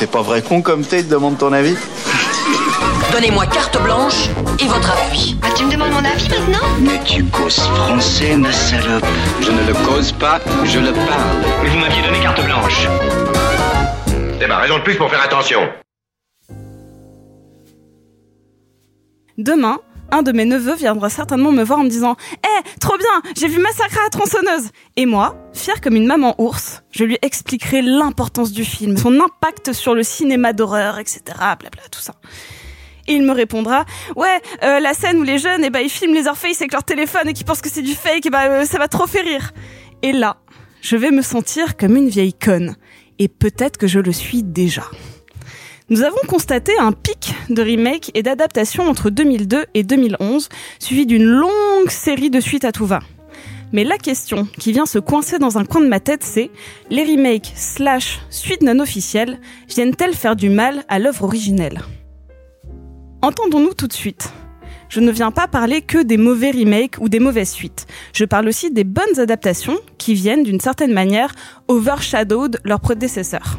C'est pas vrai con comme t'es, demande ton avis Donnez-moi carte blanche et votre appui. Ah, tu me demandes mon avis maintenant Mais tu causes français, ma salope. Je ne le cause pas, je le parle. Mais vous m'aviez donné carte blanche. C'est ma raison de plus pour faire attention. Demain, un de mes neveux viendra certainement me voir en me disant Eh, trop bien, j'ai vu Massacre à la tronçonneuse Et moi, fière comme une maman ours, je lui expliquerai l'importance du film, son impact sur le cinéma d'horreur, etc. Blabla, tout ça. Et il me répondra Ouais, euh, la scène où les jeunes, eh ben, ils filment les Orpheus avec leur téléphone et qui pensent que c'est du fake, eh ben, euh, ça va trop faire rire. Et là, je vais me sentir comme une vieille conne. Et peut-être que je le suis déjà. Nous avons constaté un pic de remake et d'adaptation entre 2002 et 2011, suivi d'une longue série de suites à tout va. Mais la question qui vient se coincer dans un coin de ma tête, c'est les remakes slash suites non officielles viennent-elles faire du mal à l'œuvre originelle? Entendons-nous tout de suite. Je ne viens pas parler que des mauvais remakes ou des mauvaises suites. Je parle aussi des bonnes adaptations qui viennent d'une certaine manière overshadowed leurs prédécesseurs.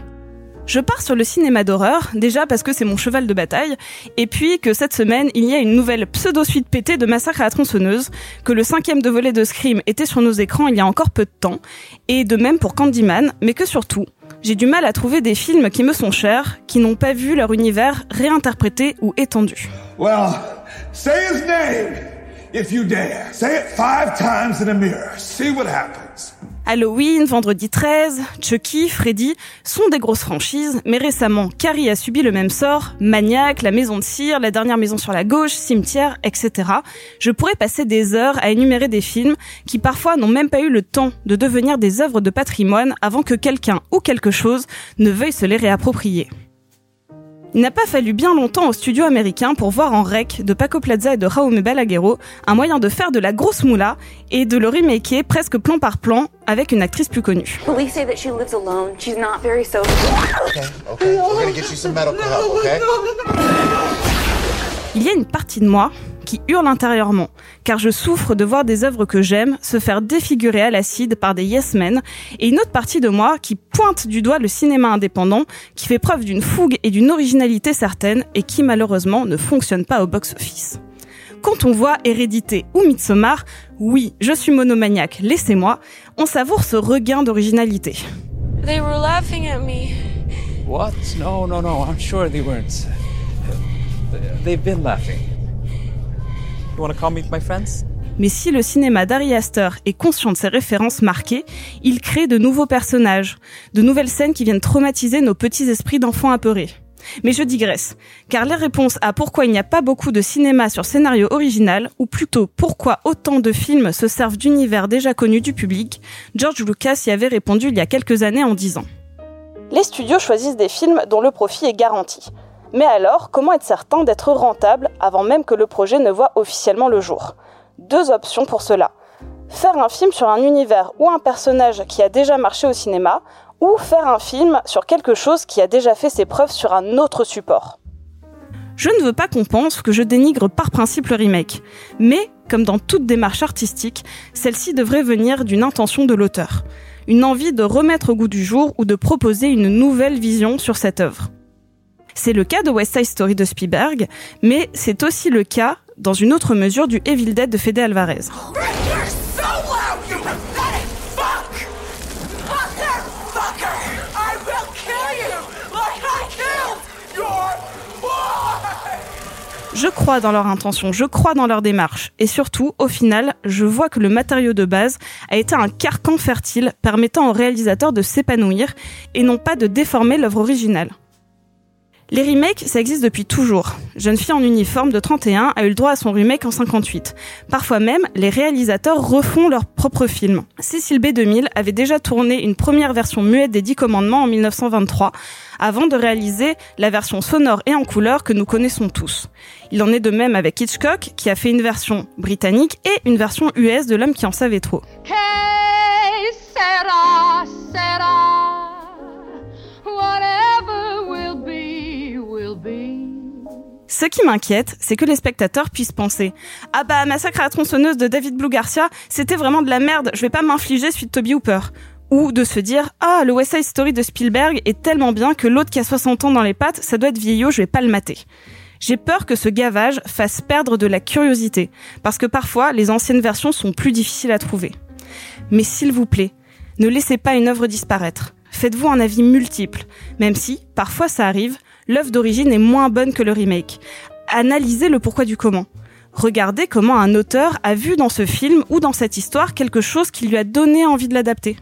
Je pars sur le cinéma d'horreur, déjà parce que c'est mon cheval de bataille, et puis que cette semaine, il y a une nouvelle pseudo-suite pétée de Massacre à la tronçonneuse, que le cinquième de volet de Scream était sur nos écrans il y a encore peu de temps, et de même pour Candyman, mais que surtout, j'ai du mal à trouver des films qui me sont chers, qui n'ont pas vu leur univers réinterprété ou étendu. Well, say his name if you dare. Say it five times in a mirror. See what happens. Halloween, Vendredi 13, Chucky, Freddy sont des grosses franchises, mais récemment, Carrie a subi le même sort, Maniac, La Maison de Cire, La Dernière Maison sur la Gauche, Cimetière, etc. Je pourrais passer des heures à énumérer des films qui parfois n'ont même pas eu le temps de devenir des œuvres de patrimoine avant que quelqu'un ou quelque chose ne veuille se les réapproprier. Il n'a pas fallu bien longtemps au studio américain pour voir en rec de Paco Plaza et de Jaume Balaguerro un moyen de faire de la grosse moula et de le remaker presque plan par plan avec une actrice plus connue. Police say that she lives alone. She's not very social. Okay, okay. We're gonna get you some medical help, okay? Il y a une partie de moi qui hurle intérieurement, car je souffre de voir des œuvres que j'aime se faire défigurer à l'acide par des yes men, et une autre partie de moi qui pointe du doigt le cinéma indépendant, qui fait preuve d'une fougue et d'une originalité certaine, et qui malheureusement ne fonctionne pas au box-office. Quand on voit Hérédité ou Midsommar, oui, je suis monomaniaque, laissez-moi, on savoure ce regain d'originalité. They were laughing at me. What? No, no, no. I'm sure they weren't. They've been laughing. You wanna come meet my friends? Mais si le cinéma d'Ari Aster est conscient de ses références marquées, il crée de nouveaux personnages, de nouvelles scènes qui viennent traumatiser nos petits esprits d'enfants apeurés. Mais je digresse, car les réponses à pourquoi il n'y a pas beaucoup de cinéma sur scénario original, ou plutôt pourquoi autant de films se servent d'univers déjà connus du public, George Lucas y avait répondu il y a quelques années en disant Les studios choisissent des films dont le profit est garanti. Mais alors, comment être certain d'être rentable avant même que le projet ne voit officiellement le jour? Deux options pour cela. Faire un film sur un univers ou un personnage qui a déjà marché au cinéma, ou faire un film sur quelque chose qui a déjà fait ses preuves sur un autre support. Je ne veux pas qu'on pense que je dénigre par principe le remake, mais, comme dans toute démarche artistique, celle-ci devrait venir d'une intention de l'auteur, une envie de remettre au goût du jour ou de proposer une nouvelle vision sur cette œuvre. C'est le cas de West Side Story de Spielberg, mais c'est aussi le cas, dans une autre mesure, du Evil Dead de Fede Alvarez. Je crois dans leur intention, je crois dans leur démarche. Et surtout, au final, je vois que le matériau de base a été un carcan fertile permettant au réalisateur de s'épanouir et non pas de déformer l'œuvre originale. Les remakes, ça existe depuis toujours. Jeune fille en uniforme de 31 a eu le droit à son remake en 58. Parfois même, les réalisateurs refont leur propre film. Cécile B. 2000 avait déjà tourné une première version muette des Dix Commandements en 1923, avant de réaliser la version sonore et en couleur que nous connaissons tous. Il en est de même avec Hitchcock, qui a fait une version britannique et une version US de L'homme qui en savait trop. Ce qui m'inquiète, c'est que les spectateurs puissent penser Ah bah, Massacre à la tronçonneuse de David Blue Garcia, c'était vraiment de la merde, je vais pas m'infliger suite Toby Hooper. Ou de se dire ah le West Side Story de Spielberg est tellement bien que l'autre qui a 60 ans dans les pattes, ça doit être vieillot, je vais pas le mater. J'ai peur que ce gavage fasse perdre de la curiosité, parce que parfois les anciennes versions sont plus difficiles à trouver. Mais s'il vous plaît, ne laissez pas une œuvre disparaître. Faites-vous un avis multiple, même si, parfois ça arrive, l'œuvre d'origine est moins bonne que le remake. Analysez le pourquoi du comment. Regardez comment un auteur a vu dans ce film ou dans cette histoire quelque chose qui lui a donné envie de l'adapter.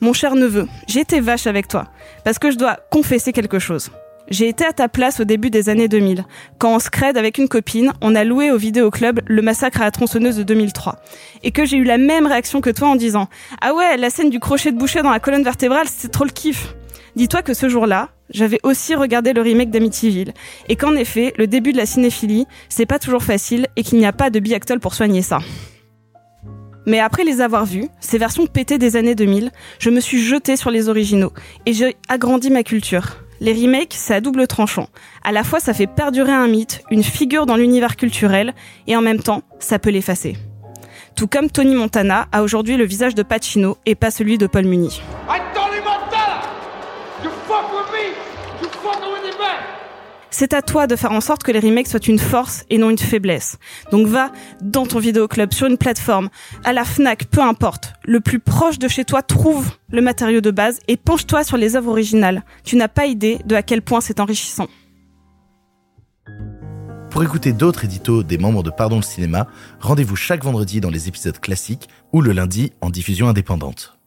Mon cher neveu, j'ai été vache avec toi, parce que je dois confesser quelque chose. J'ai été à ta place au début des années 2000, quand en scred avec une copine, on a loué au vidéoclub Le Massacre à la tronçonneuse de 2003, et que j'ai eu la même réaction que toi en disant « Ah ouais, la scène du crochet de boucher dans la colonne vertébrale, c'est trop le kiff !» Dis-toi que ce jour-là, j'avais aussi regardé le remake d'Amityville, et qu'en effet, le début de la cinéphilie, c'est pas toujours facile, et qu'il n'y a pas de biactol pour soigner ça. Mais après les avoir vus, ces versions pétées des années 2000, je me suis jetée sur les originaux et j'ai agrandi ma culture. Les remakes, c'est à double tranchant. À la fois, ça fait perdurer un mythe, une figure dans l'univers culturel, et en même temps, ça peut l'effacer. Tout comme Tony Montana a aujourd'hui le visage de Pacino et pas celui de Paul Muni. C'est à toi de faire en sorte que les remakes soient une force et non une faiblesse. Donc va dans ton vidéoclub, sur une plateforme, à la FNAC, peu importe. Le plus proche de chez toi, trouve le matériau de base et penche-toi sur les œuvres originales. Tu n'as pas idée de à quel point c'est enrichissant. Pour écouter d'autres éditos des membres de Pardon le cinéma, rendez-vous chaque vendredi dans les épisodes classiques ou le lundi en diffusion indépendante.